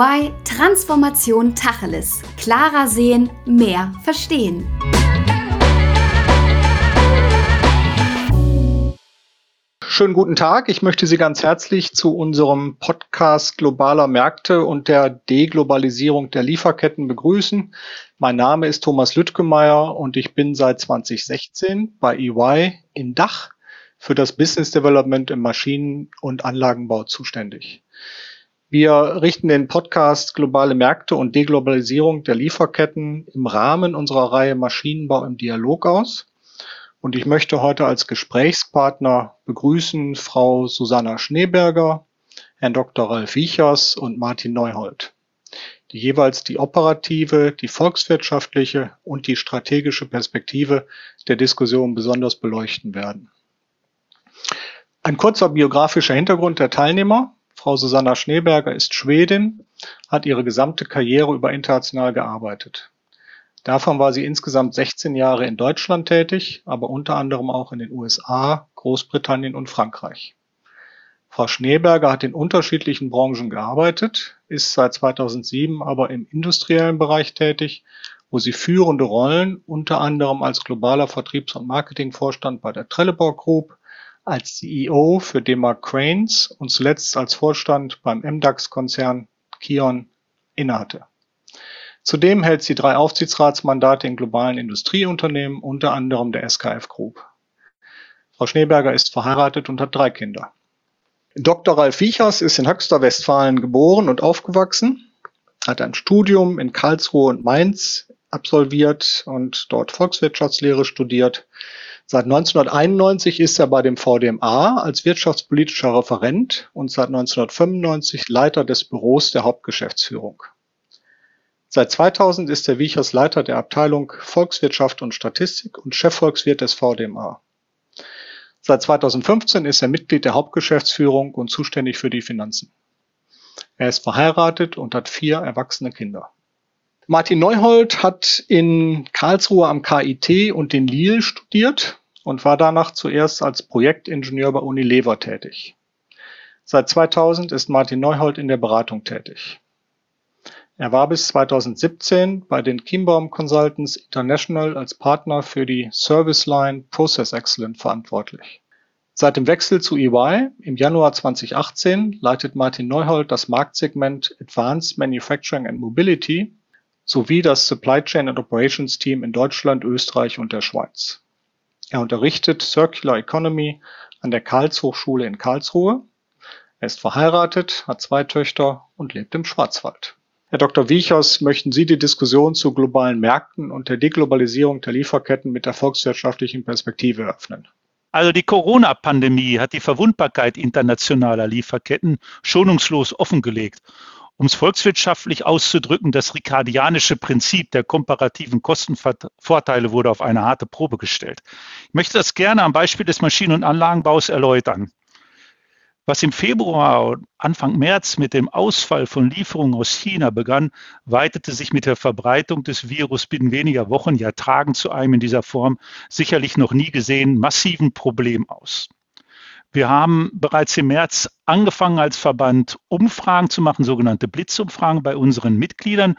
EY Transformation Tacheles. Klarer sehen, mehr verstehen. Schönen guten Tag. Ich möchte Sie ganz herzlich zu unserem Podcast globaler Märkte und der Deglobalisierung der Lieferketten begrüßen. Mein Name ist Thomas Lüttgemeier und ich bin seit 2016 bei EY in Dach für das Business Development im Maschinen- und Anlagenbau zuständig. Wir richten den Podcast Globale Märkte und Deglobalisierung der Lieferketten im Rahmen unserer Reihe Maschinenbau im Dialog aus. Und ich möchte heute als Gesprächspartner begrüßen Frau Susanna Schneeberger, Herrn Dr. Ralf Wiechers und Martin Neuhold, die jeweils die operative, die volkswirtschaftliche und die strategische Perspektive der Diskussion besonders beleuchten werden. Ein kurzer biografischer Hintergrund der Teilnehmer. Frau Susanna Schneeberger ist Schwedin, hat ihre gesamte Karriere über international gearbeitet. Davon war sie insgesamt 16 Jahre in Deutschland tätig, aber unter anderem auch in den USA, Großbritannien und Frankreich. Frau Schneeberger hat in unterschiedlichen Branchen gearbeitet, ist seit 2007 aber im industriellen Bereich tätig, wo sie führende Rollen unter anderem als globaler Vertriebs- und Marketingvorstand bei der Trelleborg Group, als CEO für Demar Cranes und zuletzt als Vorstand beim MDAX-Konzern Kion innehatte. Zudem hält sie drei Aufsichtsratsmandate in globalen Industrieunternehmen, unter anderem der SKF Group. Frau Schneeberger ist verheiratet und hat drei Kinder. Dr. Ralf Wiechers ist in Höxter, Westfalen geboren und aufgewachsen, hat ein Studium in Karlsruhe und Mainz absolviert und dort Volkswirtschaftslehre studiert, Seit 1991 ist er bei dem VDMA als wirtschaftspolitischer Referent und seit 1995 Leiter des Büros der Hauptgeschäftsführung. Seit 2000 ist er Wiechers Leiter der Abteilung Volkswirtschaft und Statistik und Chefvolkswirt des VDMA. Seit 2015 ist er Mitglied der Hauptgeschäftsführung und zuständig für die Finanzen. Er ist verheiratet und hat vier erwachsene Kinder. Martin Neuhold hat in Karlsruhe am KIT und in Lille studiert und war danach zuerst als Projektingenieur bei Unilever tätig. Seit 2000 ist Martin Neuhold in der Beratung tätig. Er war bis 2017 bei den Kienbaum Consultants International als Partner für die Service Line Process Excellence verantwortlich. Seit dem Wechsel zu EY im Januar 2018 leitet Martin Neuhold das Marktsegment Advanced Manufacturing and Mobility sowie das Supply Chain and Operations Team in Deutschland, Österreich und der Schweiz. Er unterrichtet Circular Economy an der Karlshochschule in Karlsruhe. Er ist verheiratet, hat zwei Töchter und lebt im Schwarzwald. Herr Dr. Wiechers, möchten Sie die Diskussion zu globalen Märkten und der Deglobalisierung der Lieferketten mit der volkswirtschaftlichen Perspektive eröffnen? Also die Corona-Pandemie hat die Verwundbarkeit internationaler Lieferketten schonungslos offengelegt um es volkswirtschaftlich auszudrücken, das ricardianische Prinzip der komparativen Kostenvorteile wurde auf eine harte Probe gestellt. Ich möchte das gerne am Beispiel des Maschinen- und Anlagenbaus erläutern. Was im Februar und Anfang März mit dem Ausfall von Lieferungen aus China begann, weitete sich mit der Verbreitung des Virus binnen weniger Wochen, ja Tagen zu einem in dieser Form sicherlich noch nie gesehenen massiven Problem aus. Wir haben bereits im März angefangen, als Verband Umfragen zu machen, sogenannte Blitzumfragen bei unseren Mitgliedern.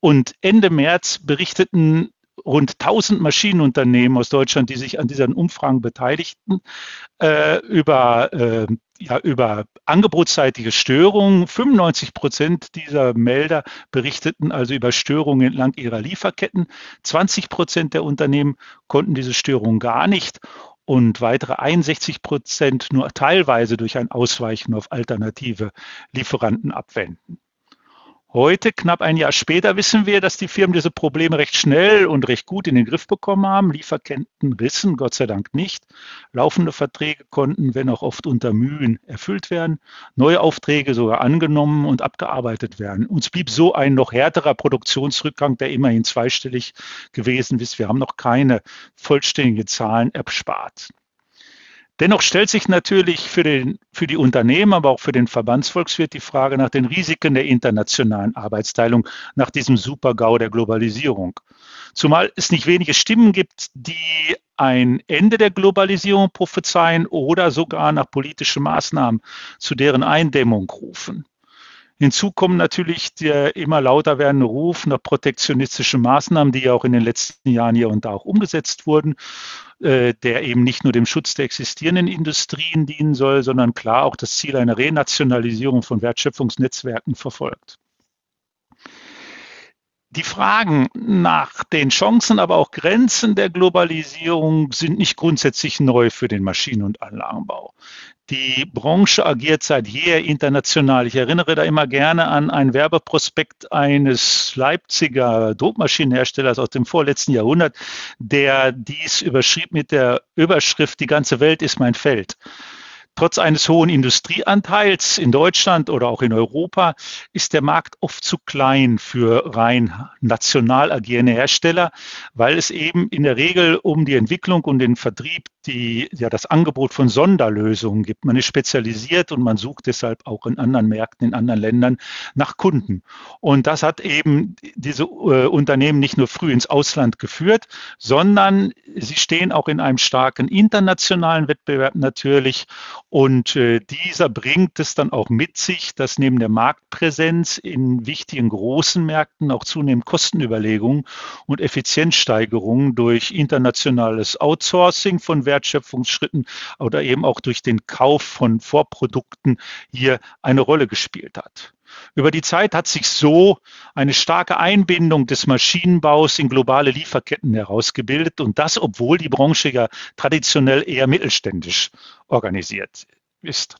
Und Ende März berichteten rund 1000 Maschinenunternehmen aus Deutschland, die sich an diesen Umfragen beteiligten, äh, über, äh, ja, über angebotsseitige Störungen. 95 Prozent dieser Melder berichteten also über Störungen entlang ihrer Lieferketten. 20 Prozent der Unternehmen konnten diese Störungen gar nicht und weitere 61 Prozent nur teilweise durch ein Ausweichen auf alternative Lieferanten abwenden. Heute, knapp ein Jahr später, wissen wir, dass die Firmen diese Probleme recht schnell und recht gut in den Griff bekommen haben. Lieferketten rissen, Gott sei Dank nicht. Laufende Verträge konnten, wenn auch oft unter Mühen, erfüllt werden. Neue Aufträge sogar angenommen und abgearbeitet werden. Uns blieb so ein noch härterer Produktionsrückgang, der immerhin zweistellig gewesen ist. Wir haben noch keine vollständigen Zahlen erspart. Dennoch stellt sich natürlich für, den, für die Unternehmen, aber auch für den Verbandsvolkswirt die Frage nach den Risiken der internationalen Arbeitsteilung, nach diesem Super-GAU der Globalisierung. Zumal es nicht wenige Stimmen gibt, die ein Ende der Globalisierung prophezeien oder sogar nach politischen Maßnahmen zu deren Eindämmung rufen. Hinzu kommen natürlich der immer lauter werdende Ruf nach protektionistischen Maßnahmen, die ja auch in den letzten Jahren hier und da auch umgesetzt wurden, äh, der eben nicht nur dem Schutz der existierenden Industrien dienen soll, sondern klar auch das Ziel einer Renationalisierung von Wertschöpfungsnetzwerken verfolgt. Die Fragen nach den Chancen, aber auch Grenzen der Globalisierung sind nicht grundsätzlich neu für den Maschinen- und Anlagenbau. Die Branche agiert seit jeher international. Ich erinnere da immer gerne an ein Werbeprospekt eines Leipziger Druckmaschinenherstellers aus dem vorletzten Jahrhundert, der dies überschrieb mit der Überschrift Die ganze Welt ist mein Feld. Trotz eines hohen Industrieanteils in Deutschland oder auch in Europa ist der Markt oft zu klein für rein national agierende Hersteller, weil es eben in der Regel um die Entwicklung und den Vertrieb die ja das Angebot von Sonderlösungen gibt. Man ist spezialisiert und man sucht deshalb auch in anderen Märkten, in anderen Ländern nach Kunden. Und das hat eben diese äh, Unternehmen nicht nur früh ins Ausland geführt, sondern sie stehen auch in einem starken internationalen Wettbewerb natürlich. Und äh, dieser bringt es dann auch mit sich, dass neben der Marktpräsenz in wichtigen großen Märkten auch zunehmend Kostenüberlegungen und Effizienzsteigerungen durch internationales Outsourcing von Wertschöpfungsschritten oder eben auch durch den Kauf von Vorprodukten hier eine Rolle gespielt hat. Über die Zeit hat sich so eine starke Einbindung des Maschinenbaus in globale Lieferketten herausgebildet und das, obwohl die Branche ja traditionell eher mittelständisch organisiert ist.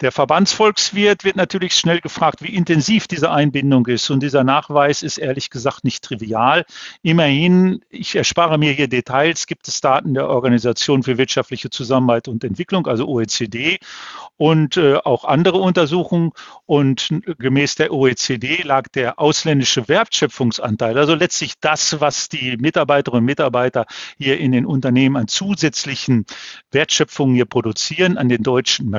Der Verbandsvolkswirt wird natürlich schnell gefragt, wie intensiv diese Einbindung ist. Und dieser Nachweis ist ehrlich gesagt nicht trivial. Immerhin, ich erspare mir hier Details, gibt es Daten der Organisation für wirtschaftliche Zusammenarbeit und Entwicklung, also OECD, und äh, auch andere Untersuchungen. Und gemäß der OECD lag der ausländische Wertschöpfungsanteil, also letztlich das, was die Mitarbeiterinnen und Mitarbeiter hier in den Unternehmen an zusätzlichen Wertschöpfungen hier produzieren, an den deutschen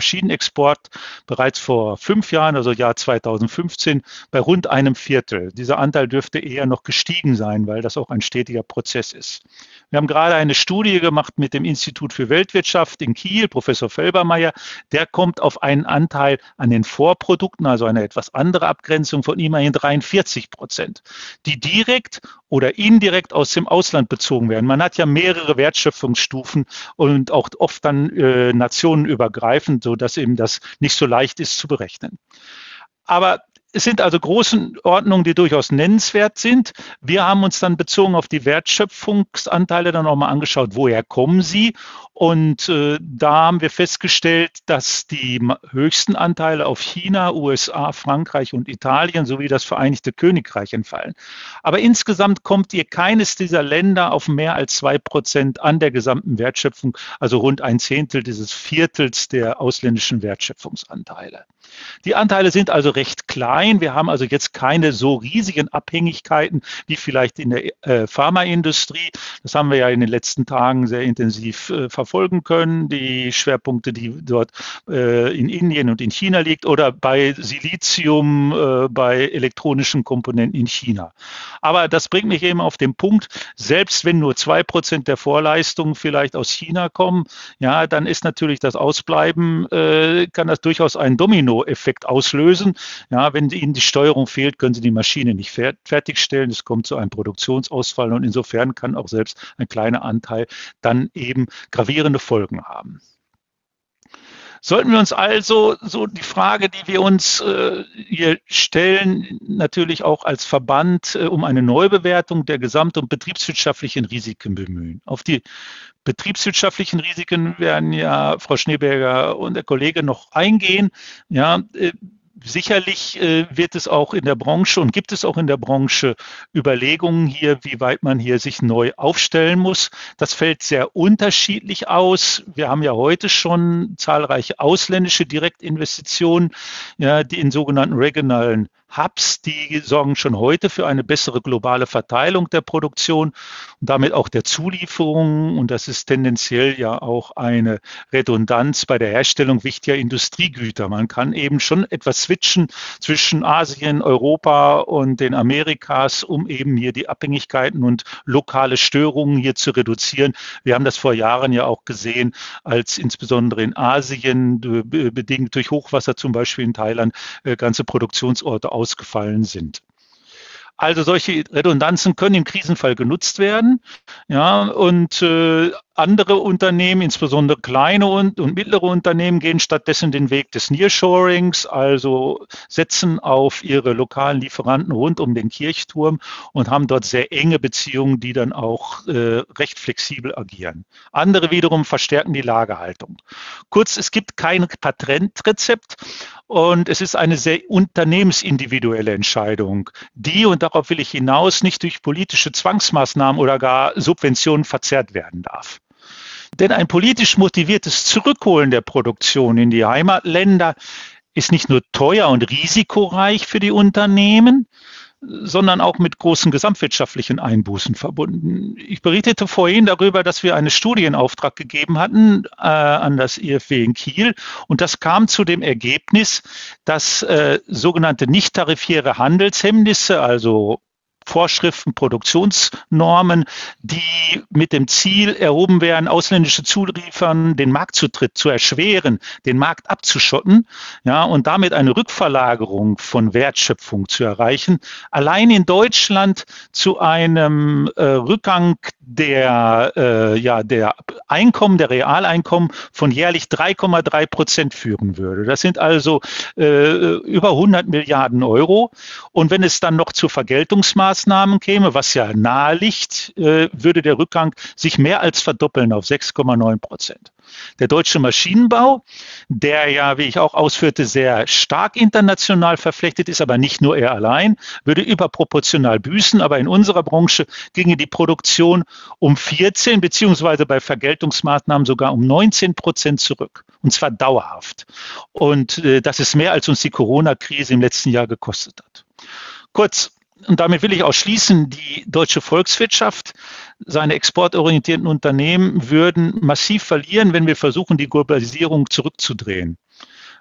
Bereits vor fünf Jahren, also Jahr 2015, bei rund einem Viertel. Dieser Anteil dürfte eher noch gestiegen sein, weil das auch ein stetiger Prozess ist. Wir haben gerade eine Studie gemacht mit dem Institut für Weltwirtschaft in Kiel, Professor Felbermeier. Der kommt auf einen Anteil an den Vorprodukten, also eine etwas andere Abgrenzung von immerhin 43 Prozent, die direkt oder indirekt aus dem Ausland bezogen werden. Man hat ja mehrere Wertschöpfungsstufen und auch oft dann äh, nationenübergreifend, so dass eben das nicht so leicht ist zu berechnen. Aber es sind also Größenordnungen, die durchaus nennenswert sind. Wir haben uns dann bezogen auf die Wertschöpfungsanteile dann nochmal angeschaut, woher kommen sie. Und äh, da haben wir festgestellt, dass die höchsten Anteile auf China, USA, Frankreich und Italien sowie das Vereinigte Königreich entfallen. Aber insgesamt kommt ihr keines dieser Länder auf mehr als zwei Prozent an der gesamten Wertschöpfung, also rund ein Zehntel dieses Viertels der ausländischen Wertschöpfungsanteile. Die Anteile sind also recht klein. Wir haben also jetzt keine so riesigen Abhängigkeiten wie vielleicht in der äh, Pharmaindustrie. Das haben wir ja in den letzten Tagen sehr intensiv äh, verfolgen können. Die Schwerpunkte, die dort äh, in Indien und in China liegt oder bei Silizium, bei elektronischen Komponenten in China. Aber das bringt mich eben auf den Punkt, selbst wenn nur zwei Prozent der Vorleistungen vielleicht aus China kommen, ja, dann ist natürlich das Ausbleiben, kann das durchaus ein Domino Dominoeffekt auslösen. Ja, wenn Ihnen die Steuerung fehlt, können Sie die Maschine nicht fertigstellen. Es kommt zu einem Produktionsausfall und insofern kann auch selbst ein kleiner Anteil dann eben gravierende Folgen haben. Sollten wir uns also so die Frage, die wir uns äh, hier stellen, natürlich auch als Verband äh, um eine Neubewertung der gesamt- und betriebswirtschaftlichen Risiken bemühen. Auf die betriebswirtschaftlichen Risiken werden ja Frau Schneeberger und der Kollege noch eingehen. Ja, äh, sicherlich äh, wird es auch in der Branche und gibt es auch in der Branche Überlegungen hier, wie weit man hier sich neu aufstellen muss. Das fällt sehr unterschiedlich aus. Wir haben ja heute schon zahlreiche ausländische Direktinvestitionen, ja, die in sogenannten regionalen Hubs, die sorgen schon heute für eine bessere globale Verteilung der Produktion und damit auch der Zulieferung. Und das ist tendenziell ja auch eine Redundanz bei der Herstellung wichtiger Industriegüter. Man kann eben schon etwas switchen zwischen Asien, Europa und den Amerikas, um eben hier die Abhängigkeiten und lokale Störungen hier zu reduzieren. Wir haben das vor Jahren ja auch gesehen, als insbesondere in Asien bedingt durch Hochwasser zum Beispiel in Thailand äh, ganze Produktionsorte ausgefallen sind. Also solche Redundanzen können im Krisenfall genutzt werden. Ja, und äh, andere Unternehmen, insbesondere kleine und, und, mittlere Unternehmen, gehen stattdessen den Weg des Nearshorings, also setzen auf ihre lokalen Lieferanten rund um den Kirchturm und haben dort sehr enge Beziehungen, die dann auch äh, recht flexibel agieren. Andere wiederum verstärken die Lagerhaltung. Kurz, es gibt kein Patentrezept und es ist eine sehr unternehmensindividuelle Entscheidung, die, und darauf will ich hinaus, nicht durch politische Zwangsmaßnahmen oder gar Subventionen verzerrt werden darf. Denn ein politisch motiviertes Zurückholen der Produktion in die Heimatländer ist nicht nur teuer und risikoreich für die Unternehmen, sondern auch mit großen gesamtwirtschaftlichen Einbußen verbunden. Ich berichtete vorhin darüber, dass wir einen Studienauftrag gegeben hatten äh, an das IFW in Kiel und das kam zu dem Ergebnis, dass äh, sogenannte nicht tarifäre Handelshemmnisse, also Vorschriften, Produktionsnormen, die mit dem Ziel erhoben werden, ausländische Zuliefern den Marktzutritt zu erschweren, den Markt abzuschotten, ja, und damit eine Rückverlagerung von Wertschöpfung zu erreichen, allein in Deutschland zu einem äh, Rückgang der, äh, ja, der Einkommen, der Realeinkommen von jährlich 3,3 Prozent führen würde. Das sind also äh, über 100 Milliarden Euro. Und wenn es dann noch zu Vergeltungsmaßnahmen käme, was ja nahe liegt, äh, würde der Rückgang sich mehr als verdoppeln auf 6,9 Prozent. Der deutsche Maschinenbau, der ja, wie ich auch ausführte, sehr stark international verflechtet ist, aber nicht nur er allein, würde überproportional büßen. Aber in unserer Branche ginge die Produktion um 14 beziehungsweise bei Vergeltungsmaßnahmen sogar um 19 Prozent zurück. Und zwar dauerhaft. Und äh, das ist mehr, als uns die Corona-Krise im letzten Jahr gekostet hat. Kurz, und damit will ich auch schließen, die deutsche Volkswirtschaft, seine exportorientierten Unternehmen würden massiv verlieren, wenn wir versuchen, die Globalisierung zurückzudrehen.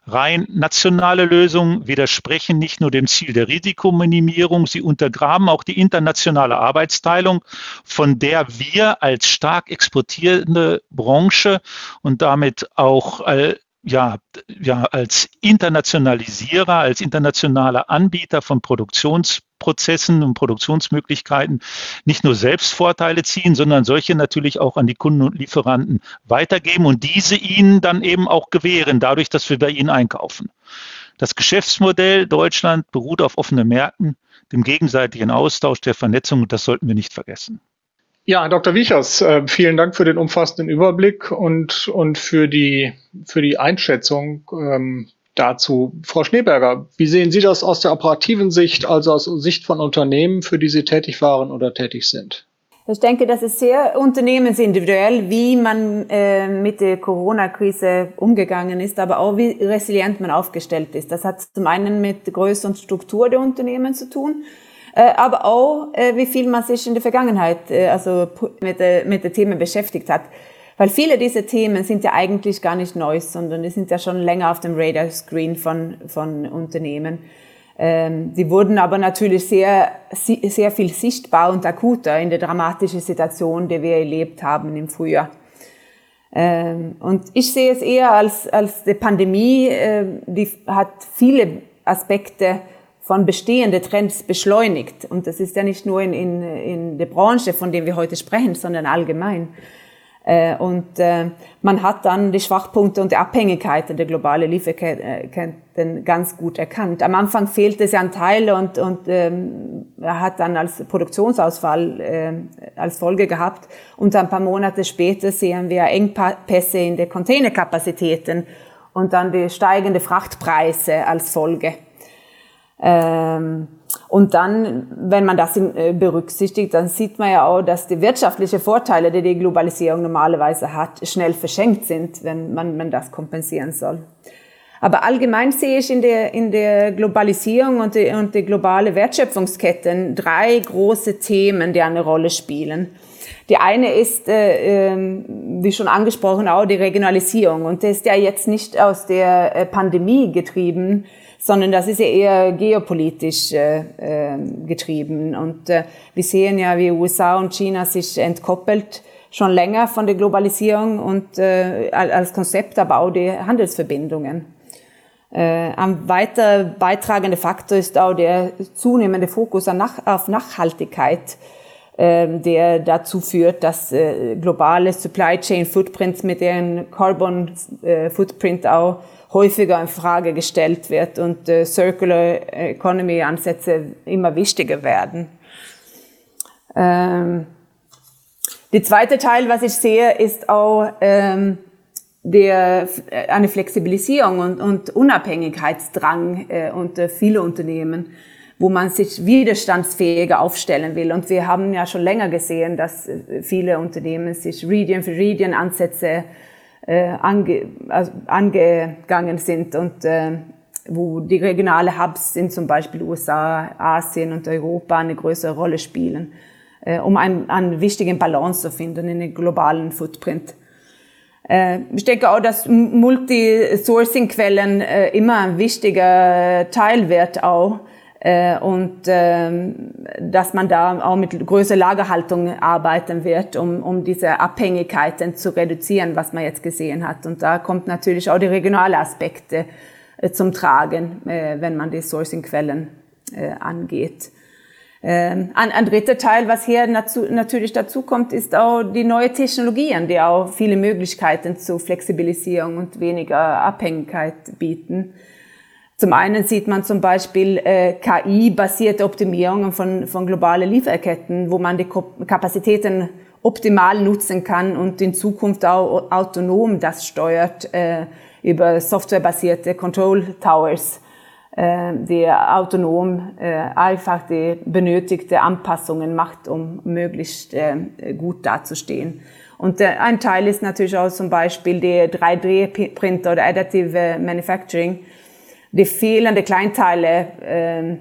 Rein nationale Lösungen widersprechen nicht nur dem Ziel der Risikominimierung, sie untergraben auch die internationale Arbeitsteilung, von der wir als stark exportierende Branche und damit auch ja, ja, als Internationalisierer, als internationaler Anbieter von Produktionsprozessen und Produktionsmöglichkeiten nicht nur selbst Vorteile ziehen, sondern solche natürlich auch an die Kunden und Lieferanten weitergeben und diese ihnen dann eben auch gewähren, dadurch, dass wir bei ihnen einkaufen. Das Geschäftsmodell Deutschland beruht auf offenen Märkten, dem gegenseitigen Austausch der Vernetzung und das sollten wir nicht vergessen. Ja, Dr. Wiechers, äh, vielen Dank für den umfassenden Überblick und, und für, die, für die Einschätzung ähm, dazu. Frau Schneeberger, wie sehen Sie das aus der operativen Sicht, also aus Sicht von Unternehmen, für die Sie tätig waren oder tätig sind? Ich denke, das ist sehr unternehmensindividuell, wie man äh, mit der Corona-Krise umgegangen ist, aber auch wie resilient man aufgestellt ist. Das hat zum einen mit Größe und Struktur der Unternehmen zu tun aber auch, äh, wie viel man sich in der Vergangenheit äh, also mit, mit den Themen beschäftigt hat. Weil viele dieser Themen sind ja eigentlich gar nicht neu, sondern die sind ja schon länger auf dem Radar-Screen von, von Unternehmen. Ähm, die wurden aber natürlich sehr, sehr viel sichtbar und akuter in der dramatischen Situation, die wir erlebt haben im Frühjahr. Ähm, und ich sehe es eher als, als die Pandemie, die hat viele Aspekte von bestehenden Trends beschleunigt. Und das ist ja nicht nur in, in, in der Branche, von der wir heute sprechen, sondern allgemein. Äh, und äh, man hat dann die Schwachpunkte und die Abhängigkeiten der globalen Lieferketten ganz gut erkannt. Am Anfang fehlte es ja an Teile und, und ähm, hat dann als Produktionsausfall äh, als Folge gehabt. Und ein paar Monate später sehen wir Engpässe in den Containerkapazitäten und dann die steigende Frachtpreise als Folge. Ähm, und dann, wenn man das äh, berücksichtigt, dann sieht man ja auch, dass die wirtschaftlichen Vorteile, die die Globalisierung normalerweise hat, schnell verschenkt sind, wenn man, man das kompensieren soll. Aber allgemein sehe ich in der, in der Globalisierung und die, und die globale Wertschöpfungsketten drei große Themen, die eine Rolle spielen. Die eine ist, äh, äh, wie schon angesprochen, auch die Regionalisierung. Und das ist ja jetzt nicht aus der äh, Pandemie getrieben, sondern das ist ja eher geopolitisch äh, äh, getrieben. Und äh, wir sehen ja, wie USA und China sich entkoppelt schon länger von der Globalisierung und äh, als Konzept, aber auch die Handelsverbindungen. Äh, ein weiter beitragender Faktor ist auch der zunehmende Fokus auf Nachhaltigkeit ähm, der dazu führt, dass äh, globale Supply Chain Footprints mit deren Carbon äh, Footprint auch häufiger in Frage gestellt wird und äh, Circular Economy Ansätze immer wichtiger werden. Ähm, die zweite Teil, was ich sehe, ist auch ähm, der, eine Flexibilisierung und, und Unabhängigkeitsdrang äh, unter viele Unternehmen wo man sich widerstandsfähiger aufstellen will. Und wir haben ja schon länger gesehen, dass äh, viele Unternehmen sich Region für Region Ansätze äh, ange, also angegangen sind und äh, wo die regionale Hubs in zum Beispiel USA, Asien und Europa eine größere Rolle spielen, äh, um einen, einen wichtigen Balance zu finden in den globalen Footprint. Äh, ich denke auch, dass Multi-Sourcing-Quellen äh, immer ein wichtiger Teil wird auch äh, und ähm, dass man da auch mit größerer Lagerhaltung arbeiten wird, um, um diese Abhängigkeiten zu reduzieren, was man jetzt gesehen hat. Und da kommt natürlich auch die regionale Aspekte äh, zum Tragen, äh, wenn man die Sourcing-Quellen angeht. Ähm, ein, ein dritter Teil, was hier natürlich dazu kommt, ist auch die neue Technologien, die auch viele Möglichkeiten zur Flexibilisierung und weniger Abhängigkeit bieten. Zum einen sieht man zum Beispiel äh, KI-basierte Optimierungen von, von globalen Lieferketten, wo man die Kapazitäten optimal nutzen kann und in Zukunft auch autonom das steuert äh, über softwarebasierte Control Towers, äh, die autonom äh, einfach die benötigte Anpassungen macht, um möglichst äh, gut dazustehen. Und äh, ein Teil ist natürlich auch zum Beispiel der 3D-Printer oder Additive Manufacturing, die fehlende Kleinteile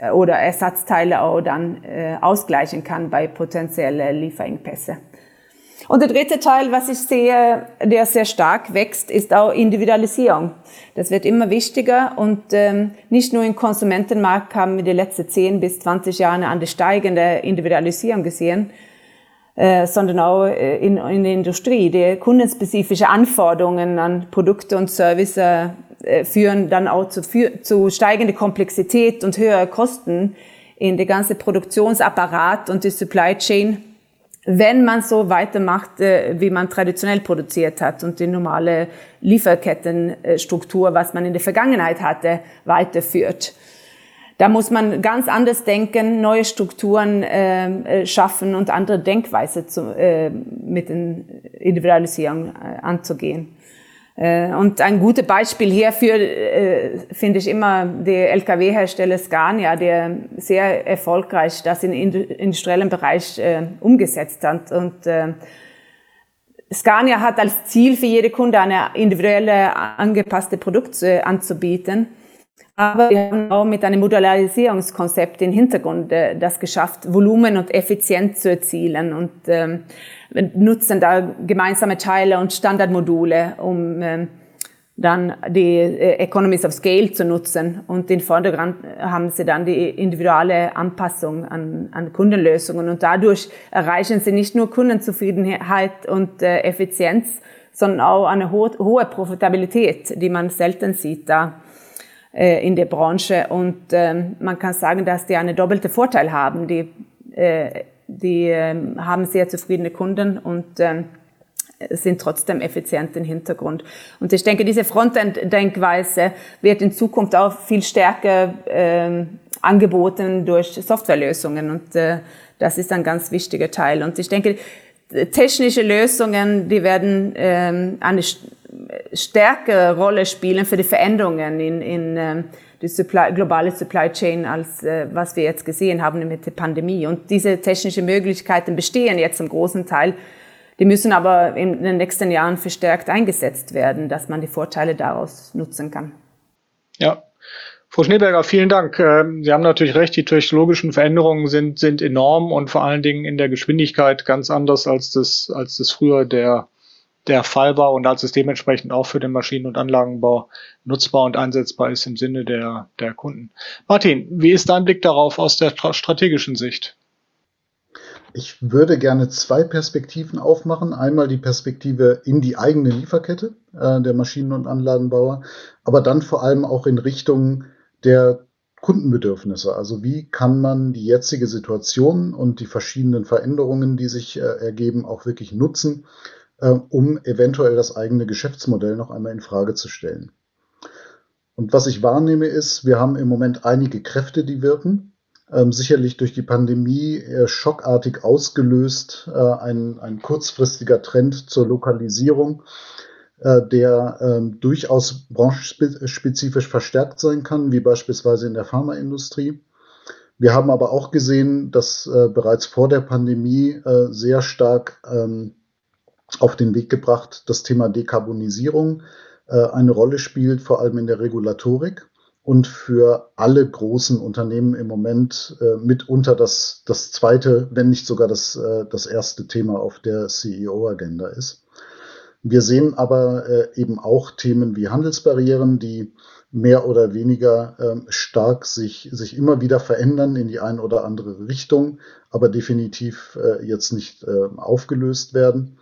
äh, oder Ersatzteile auch dann äh, ausgleichen kann bei potenziellen Lieferengpässe. Und der dritte Teil, was ich sehe, der sehr stark wächst, ist auch Individualisierung. Das wird immer wichtiger und ähm, nicht nur im Konsumentenmarkt haben wir die letzten 10 bis 20 Jahre eine steigende Individualisierung gesehen, äh, sondern auch äh, in, in der Industrie. Die kundenspezifische Anforderungen an Produkte und Services äh, führen dann auch zu, zu steigender Komplexität und höherer Kosten in der ganze Produktionsapparat und die Supply Chain, wenn man so weitermacht, äh, wie man traditionell produziert hat und die normale Lieferkettenstruktur, was man in der Vergangenheit hatte, weiterführt. Da muss man ganz anders denken, neue Strukturen äh, schaffen und andere Denkweise zu, äh, mit den Individualisierung äh, anzugehen. Äh, und ein gutes Beispiel hierfür äh, finde ich immer der LKW-Hersteller Scania, der sehr erfolgreich das im industriellen Bereich äh, umgesetzt hat. Und Scania hat als Ziel für jede Kunde eine individuelle angepasste Produkte anzubieten. Aber wir haben auch mit einem Modularisierungskonzept im Hintergrund das geschafft, Volumen und Effizienz zu erzielen. Und ähm, nutzen da gemeinsame Teile und Standardmodule, um ähm, dann die äh, Economies of Scale zu nutzen. Und in Vordergrund haben sie dann die individuelle Anpassung an, an Kundenlösungen. Und dadurch erreichen sie nicht nur Kundenzufriedenheit und äh, Effizienz, sondern auch eine ho hohe Profitabilität, die man selten sieht da äh, in der Branche. Und ähm, man kann sagen, dass die einen doppelten Vorteil haben. Die äh, die ähm, haben sehr zufriedene Kunden und ähm, sind trotzdem effizient im Hintergrund. Und ich denke, diese Frontend-Denkweise wird in Zukunft auch viel stärker ähm, angeboten durch Softwarelösungen und äh, das ist ein ganz wichtiger Teil. Und ich denke, technische Lösungen, die werden ähm, eine stärkere Rolle spielen für die Veränderungen in, in ähm, die Supply, globale Supply Chain, als äh, was wir jetzt gesehen haben mit der Pandemie. Und diese technischen Möglichkeiten bestehen jetzt zum großen Teil Die müssen aber in den nächsten Jahren verstärkt eingesetzt werden, dass man die Vorteile daraus nutzen kann. Ja, Frau Schneeberger, vielen Dank. Ähm, Sie haben natürlich recht, die technologischen Veränderungen sind, sind enorm und vor allen Dingen in der Geschwindigkeit ganz anders, als das, als das früher der, der Fall war und als es dementsprechend auch für den Maschinen- und Anlagenbau nutzbar und einsetzbar ist im Sinne der, der Kunden. Martin, wie ist dein Blick darauf aus der strategischen Sicht? Ich würde gerne zwei Perspektiven aufmachen. Einmal die Perspektive in die eigene Lieferkette äh, der Maschinen- und Anlagenbauer, aber dann vor allem auch in Richtung der Kundenbedürfnisse. Also wie kann man die jetzige Situation und die verschiedenen Veränderungen, die sich äh, ergeben, auch wirklich nutzen, äh, um eventuell das eigene Geschäftsmodell noch einmal in Frage zu stellen. Und was ich wahrnehme ist, wir haben im Moment einige Kräfte, die wirken. Ähm, sicherlich durch die Pandemie äh, schockartig ausgelöst, äh, ein, ein kurzfristiger Trend zur Lokalisierung der ähm, durchaus branchenspezifisch verstärkt sein kann, wie beispielsweise in der Pharmaindustrie. Wir haben aber auch gesehen, dass äh, bereits vor der Pandemie äh, sehr stark ähm, auf den Weg gebracht das Thema Dekarbonisierung äh, eine Rolle spielt, vor allem in der Regulatorik und für alle großen Unternehmen im Moment äh, mitunter das, das zweite, wenn nicht sogar das, äh, das erste Thema auf der CEO-Agenda ist. Wir sehen aber äh, eben auch Themen wie Handelsbarrieren, die mehr oder weniger ähm, stark sich, sich immer wieder verändern in die eine oder andere Richtung, aber definitiv äh, jetzt nicht äh, aufgelöst werden.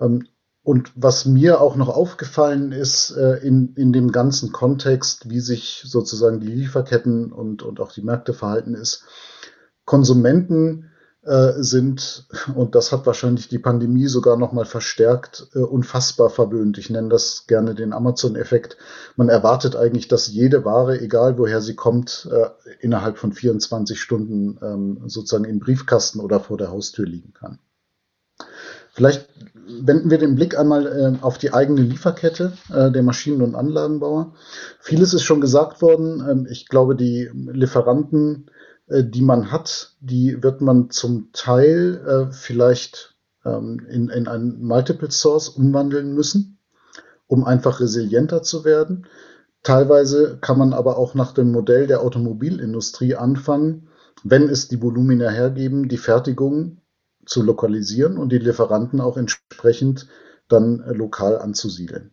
Ähm, und was mir auch noch aufgefallen ist äh, in, in dem ganzen Kontext, wie sich sozusagen die Lieferketten und, und auch die Märkte verhalten ist, Konsumenten sind, und das hat wahrscheinlich die Pandemie sogar noch mal verstärkt, äh, unfassbar verwöhnt. Ich nenne das gerne den Amazon-Effekt. Man erwartet eigentlich, dass jede Ware, egal woher sie kommt, äh, innerhalb von 24 Stunden ähm, sozusagen im Briefkasten oder vor der Haustür liegen kann. Vielleicht wenden wir den Blick einmal äh, auf die eigene Lieferkette äh, der Maschinen- und Anlagenbauer. Vieles ist schon gesagt worden. Ähm, ich glaube, die Lieferanten äh, die man hat, die wird man zum Teil äh, vielleicht ähm, in, in ein Multiple Source umwandeln müssen, um einfach resilienter zu werden. Teilweise kann man aber auch nach dem Modell der Automobilindustrie anfangen, wenn es die Volumina hergeben, die Fertigung zu lokalisieren und die Lieferanten auch entsprechend dann äh, lokal anzusiedeln.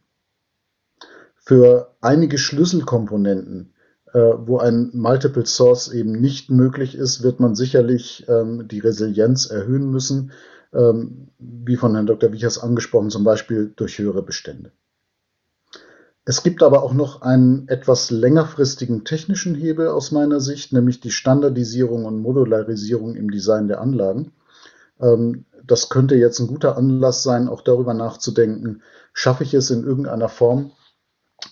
Für einige Schlüsselkomponenten äh, wo ein Multiple Source eben nicht möglich ist, wird man sicherlich ähm, die Resilienz erhöhen müssen, ähm, wie von Herrn Dr. Wichers angesprochen, zum Beispiel durch höhere Bestände. Es gibt aber auch noch einen etwas längerfristigen technischen Hebel aus meiner Sicht, nämlich die Standardisierung und Modularisierung im Design der Anlagen. Ähm, das könnte jetzt ein guter Anlass sein, auch darüber nachzudenken, schaffe ich es in irgendeiner Form,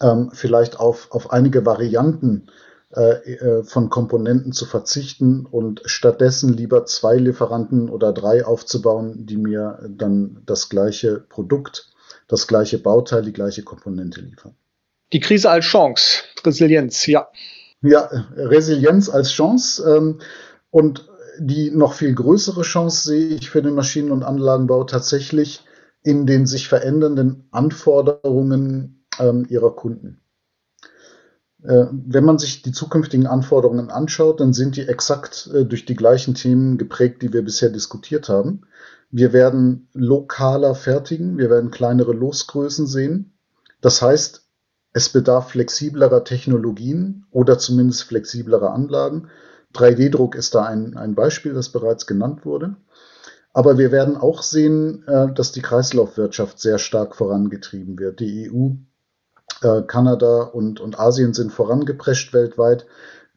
ähm, vielleicht auf, auf einige Varianten äh, äh, von Komponenten zu verzichten und stattdessen lieber zwei Lieferanten oder drei aufzubauen, die mir dann das gleiche Produkt, das gleiche Bauteil, die gleiche Komponente liefern. Die Krise als Chance, Resilienz, ja. Ja, Resilienz als Chance. Ähm, und die noch viel größere Chance sehe ich für den Maschinen- und Anlagenbau tatsächlich in den sich verändernden Anforderungen ähm, ihrer Kunden. Äh, wenn man sich die zukünftigen Anforderungen anschaut, dann sind die exakt äh, durch die gleichen Themen geprägt, die wir bisher diskutiert haben. Wir werden lokaler fertigen, wir werden kleinere Losgrößen sehen. Das heißt, es bedarf flexiblerer Technologien oder zumindest flexiblerer Anlagen. 3D-Druck ist da ein, ein Beispiel, das bereits genannt wurde. Aber wir werden auch sehen, äh, dass die Kreislaufwirtschaft sehr stark vorangetrieben wird. Die EU Kanada und, und Asien sind vorangeprescht weltweit.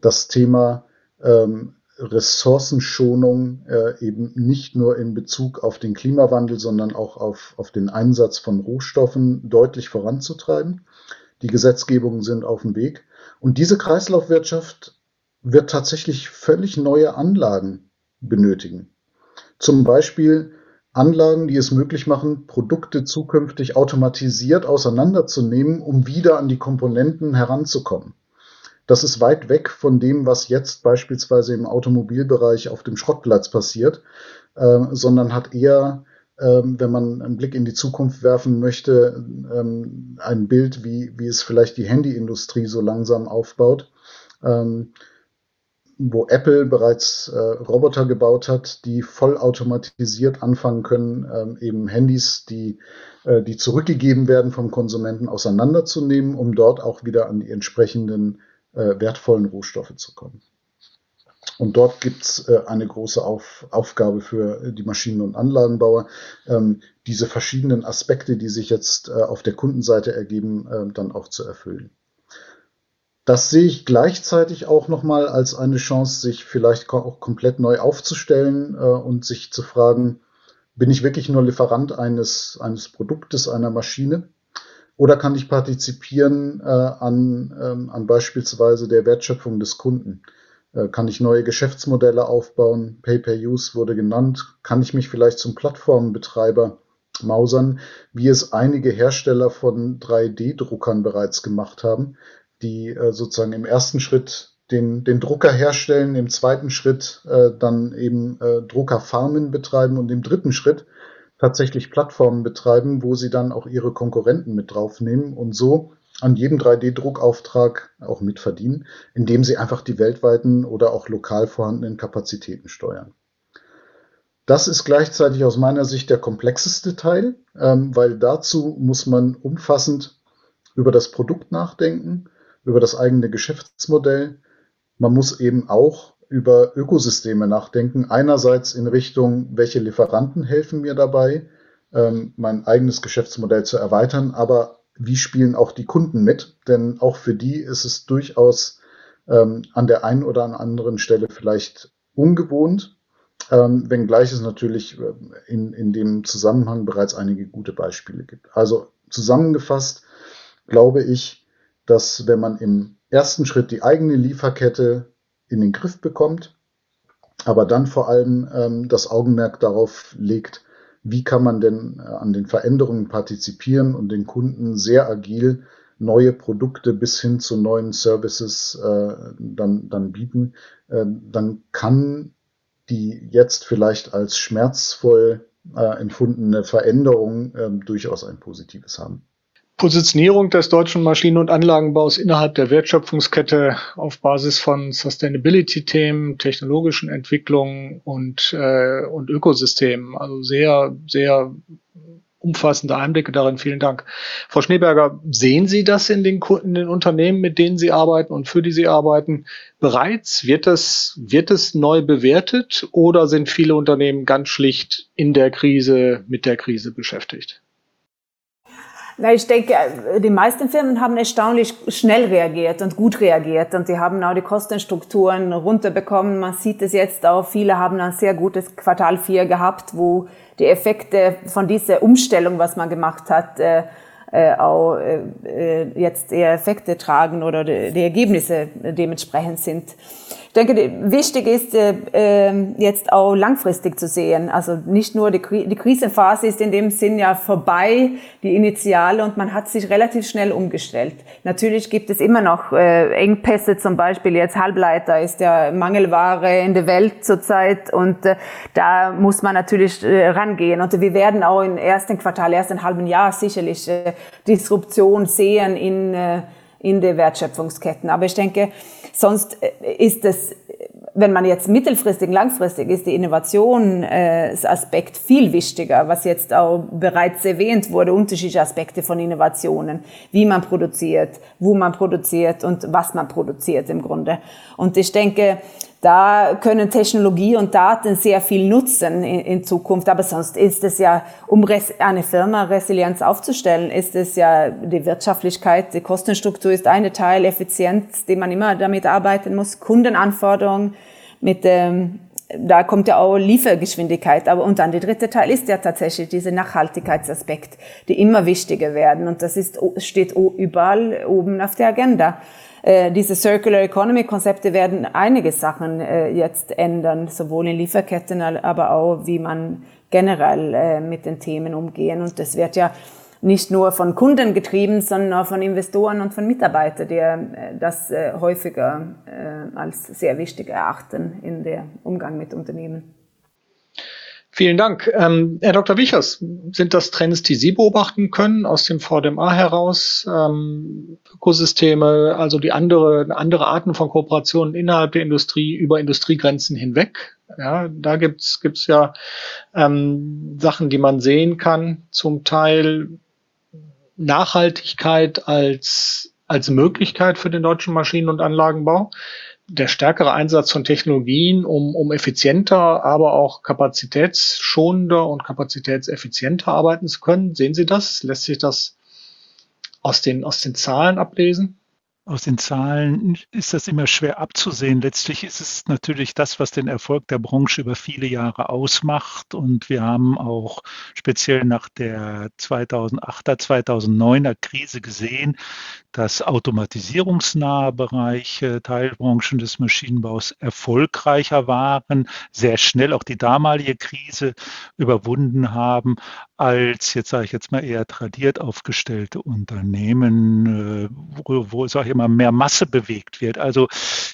Das Thema ähm, Ressourcenschonung äh, eben nicht nur in Bezug auf den Klimawandel, sondern auch auf, auf den Einsatz von Rohstoffen deutlich voranzutreiben. Die Gesetzgebungen sind auf dem Weg. Und diese Kreislaufwirtschaft wird tatsächlich völlig neue Anlagen benötigen. Zum Beispiel Anlagen, die es möglich machen, Produkte zukünftig automatisiert auseinanderzunehmen, um wieder an die Komponenten heranzukommen. Das ist weit weg von dem, was jetzt beispielsweise im Automobilbereich auf dem Schrottplatz passiert, äh, sondern hat eher ähm, wenn man einen Blick in die Zukunft werfen möchte, ähm, ein Bild, wie, wie es vielleicht die Handyindustrie so langsam aufbaut. Ähm, wo Apple bereits äh, Roboter gebaut hat, die vollautomatisiert anfangen können, ähm, eben Handys, die, äh, die zurückgegeben werden vom Konsumenten, auseinanderzunehmen, um dort auch wieder an die entsprechenden äh, wertvollen Rohstoffe zu kommen. Und dort gibt's äh, eine große Auf, Aufgabe für die Maschinen- und Anlagenbauer, ähm, diese verschiedenen Aspekte, die sich jetzt äh, auf der Kundenseite ergeben, äh, dann auch zu erfüllen. Das sehe ich gleichzeitig auch nochmal als eine Chance, sich vielleicht auch komplett neu aufzustellen äh, und sich zu fragen, bin ich wirklich nur Lieferant eines, eines Produktes, einer Maschine? Oder kann ich partizipieren äh, an, ähm, an beispielsweise der Wertschöpfung des Kunden? Äh, kann ich neue Geschäftsmodelle aufbauen? Pay-per-Use wurde genannt. Kann ich mich vielleicht zum Plattformenbetreiber mausern, wie es einige Hersteller von 3D-Druckern bereits gemacht haben, die äh, sozusagen im ersten Schritt den, den Drucker herstellen, im zweiten Schritt äh, dann eben äh, Druckerfarmen betreiben und im dritten Schritt tatsächlich Plattformen betreiben, wo sie dann auch ihre Konkurrenten mit draufnehmen und so an jedem 3D-Druckauftrag auch mitverdienen, indem sie einfach die weltweiten oder auch lokal vorhandenen Kapazitäten steuern. Das ist gleichzeitig aus meiner Sicht der komplexeste Teil, ähm, weil dazu muss man umfassend über das Produkt nachdenken, über das eigene Geschäftsmodell. Man muss eben auch über Ökosysteme nachdenken. Einerseits in Richtung, welche Lieferanten helfen mir dabei, ähm, mein eigenes Geschäftsmodell zu erweitern, aber wie spielen auch die Kunden mit? Denn auch für die ist es durchaus ähm, an der einen oder anderen Stelle vielleicht ungewohnt, ähm, wenngleich es natürlich äh, in, in dem Zusammenhang bereits einige gute Beispiele gibt. Also zusammengefasst glaube ich, dass wenn man im ersten Schritt die eigene Lieferkette in den Griff bekommt, aber dann vor allem ähm, das Augenmerk darauf legt, wie kann man denn äh, an den Veränderungen partizipieren und den Kunden sehr agil neue Produkte bis hin zu neuen Services äh, dann, dann bieten, äh, dann kann die jetzt vielleicht als schmerzvoll äh, empfundene Veränderung äh, durchaus ein positives haben. Positionierung des deutschen Maschinen- und Anlagenbaus innerhalb der Wertschöpfungskette auf Basis von Sustainability-Themen, technologischen Entwicklungen und, äh, und Ökosystemen. Also sehr, sehr umfassende Einblicke darin. Vielen Dank. Frau Schneeberger, sehen Sie das in den, in den Unternehmen, mit denen Sie arbeiten und für die Sie arbeiten, bereits? Wird das, wird es neu bewertet oder sind viele Unternehmen ganz schlicht in der Krise, mit der Krise beschäftigt? Na, ich denke, die meisten Firmen haben erstaunlich schnell reagiert und gut reagiert und die haben auch die Kostenstrukturen runterbekommen. Man sieht es jetzt auch, viele haben ein sehr gutes Quartal 4 gehabt, wo die Effekte von dieser Umstellung, was man gemacht hat, äh, äh, auch äh, äh jetzt eher Effekte tragen oder die, die Ergebnisse dementsprechend sind denke, wichtig ist äh, ähm, jetzt auch langfristig zu sehen. Also nicht nur die, die Krisenphase ist in dem Sinn ja vorbei, die Initiale, und man hat sich relativ schnell umgestellt. Natürlich gibt es immer noch äh, Engpässe, zum Beispiel jetzt Halbleiter ist ja Mangelware in der Welt zurzeit und äh, da muss man natürlich äh, rangehen. Und wir werden auch im ersten Quartal, ersten halben Jahr sicherlich äh, Disruption sehen in äh, in den Wertschöpfungsketten. Aber ich denke, sonst äh, ist es, wenn man jetzt mittelfristig, langfristig ist, die Innovationsaspekt viel wichtiger, was jetzt auch bereits erwähnt wurde, unterschiedliche Aspekte von Innovationen, wie man produziert, wo man produziert und was man produziert im Grunde. Und ich denke, da können Technologie und Daten sehr viel nutzen in, in, Zukunft. Aber sonst ist es ja, um eine Firma Resilienz aufzustellen, ist es ja die Wirtschaftlichkeit, die Kostenstruktur ist eine Teil, Effizienz, die man immer damit arbeiten muss, Kundenanforderungen mit ähm, da kommt ja auch Liefergeschwindigkeit. Aber und dann der dritte Teil ist ja tatsächlich dieser Nachhaltigkeitsaspekt, die immer wichtiger werden. Und das ist, steht überall oben auf der Agenda. Äh, diese Circular Economy Konzepte werden einige Sachen äh, jetzt ändern, sowohl in Lieferketten, aber auch wie man generell äh, mit den Themen umgehen. Und das wird ja nicht nur von Kunden getrieben, sondern auch von Investoren und von Mitarbeitern, die das häufiger als sehr wichtig erachten in der Umgang mit Unternehmen. Vielen Dank. Ähm, Herr Dr. Wichers, sind das Trends, die Sie beobachten können aus dem VDMA heraus? Ähm, Ökosysteme, also die andere, andere Arten von Kooperationen innerhalb der Industrie über Industriegrenzen hinweg? Ja, da gibt's gibt's ja ähm, Sachen, die man sehen kann. Zum Teil Nachhaltigkeit als, als Möglichkeit für den deutschen Maschinen- und Anlagenbau der stärkere Einsatz von Technologien, um, um effizienter, aber auch kapazitätsschonender und kapazitätseffizienter arbeiten zu können. Sehen Sie das? Lässt sich das aus den, aus den Zahlen ablesen? Aus den Zahlen ist das immer schwer abzusehen. Letztlich ist es natürlich das, was den Erfolg der Branche über viele Jahre ausmacht. Und wir haben auch speziell nach der 2008er, 2009er Krise gesehen, dass automatisierungsnahe Bereiche, Teilbranchen des Maschinenbaus erfolgreicher waren, sehr schnell auch die damalige Krise überwunden haben, als jetzt sage ich jetzt mal eher tradiert aufgestellte Unternehmen, äh, wo, wo sage ich immer mehr Masse bewegt wird. Also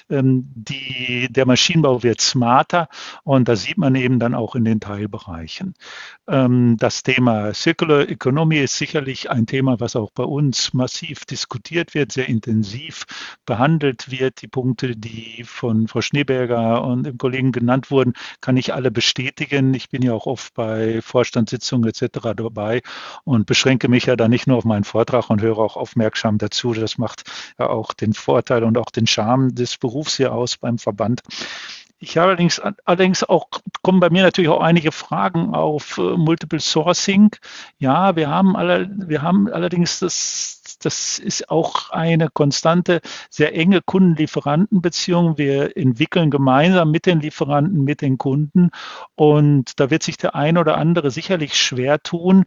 ähm, die, der Maschinenbau wird smarter und das sieht man eben dann auch in den Teilbereichen. Ähm, das Thema Circular Economy ist sicherlich ein Thema, was auch bei uns massiv diskutiert wird, sehr intensiv behandelt wird. Die Punkte, die von Frau Schneeberger und dem Kollegen genannt wurden, kann ich alle bestätigen. Ich bin ja auch oft bei Vorstandssitzungen etc. dabei und beschränke mich ja da nicht nur auf meinen Vortrag und höre auch aufmerksam dazu. Das macht ja auch den Vorteil und auch den Charme des Berufs hier aus beim Verband. Ich habe allerdings, allerdings auch, kommen bei mir natürlich auch einige Fragen auf äh, Multiple Sourcing. Ja, wir haben alle, wir haben allerdings das das ist auch eine konstante, sehr enge Kundenlieferantenbeziehung. Wir entwickeln gemeinsam mit den Lieferanten, mit den Kunden. Und da wird sich der ein oder andere sicherlich schwer tun,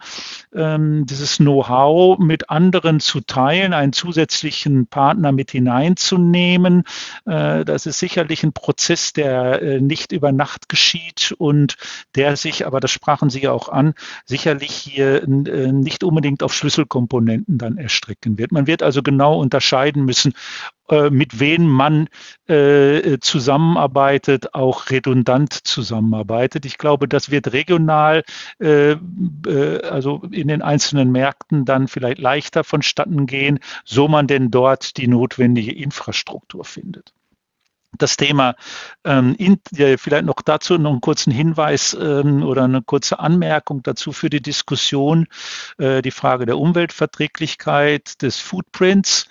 ähm, dieses Know-how mit anderen zu teilen, einen zusätzlichen Partner mit hineinzunehmen. Äh, das ist sicherlich ein Prozess, der äh, nicht über Nacht geschieht und der sich, aber das sprachen Sie ja auch an, sicherlich hier äh, nicht unbedingt auf Schlüsselkomponenten dann erstreckt wirken wird. Man wird also genau unterscheiden müssen, äh, mit wem man äh, zusammenarbeitet, auch redundant zusammenarbeitet. Ich glaube, das wird regional, also in den einzelnen Märkten dann vielleicht leichter vonstatten gehen, so man denn dort die notwendige Infrastruktur findet das Thema ähm, in, ja, vielleicht noch dazu noch einen kurzen Hinweis ähm, oder eine kurze Anmerkung dazu für die Diskussion, äh, die Frage der Umweltverträglichkeit, des Footprints.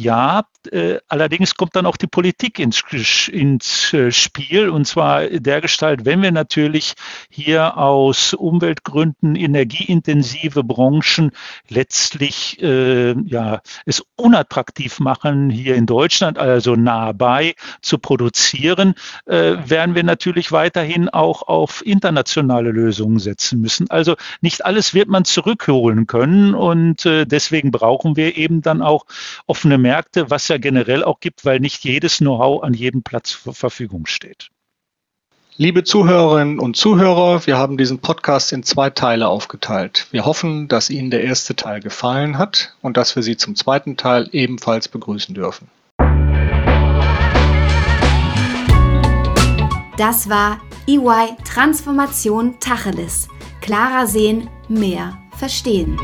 Ja, äh, allerdings kommt dann auch die Politik ins, ins äh, Spiel und zwar der Gestalt, wenn wir natürlich hier aus Umweltgründen energieintensive Branchen letztlich äh, ja es unattraktiv machen, hier in Deutschland, also nahe bei zu produzieren, äh, werden wir natürlich weiterhin auch auf internationale Lösungen setzen müssen. Also nicht alles wird man zurückholen können und äh, deswegen brauchen wir eben dann auch offene Märkte, was ja generell auch gibt, weil nicht jedes Know-how an jedem Platz zur Verfügung steht. Liebe Zuhörerinnen und Zuhörer, wir haben diesen Podcast in zwei Teile aufgeteilt. Wir hoffen, dass Ihnen der erste Teil gefallen hat und dass wir Sie zum zweiten Teil ebenfalls begrüßen dürfen. Das war EY Transformation Tacheles. Klarer sehen, mehr verstehen.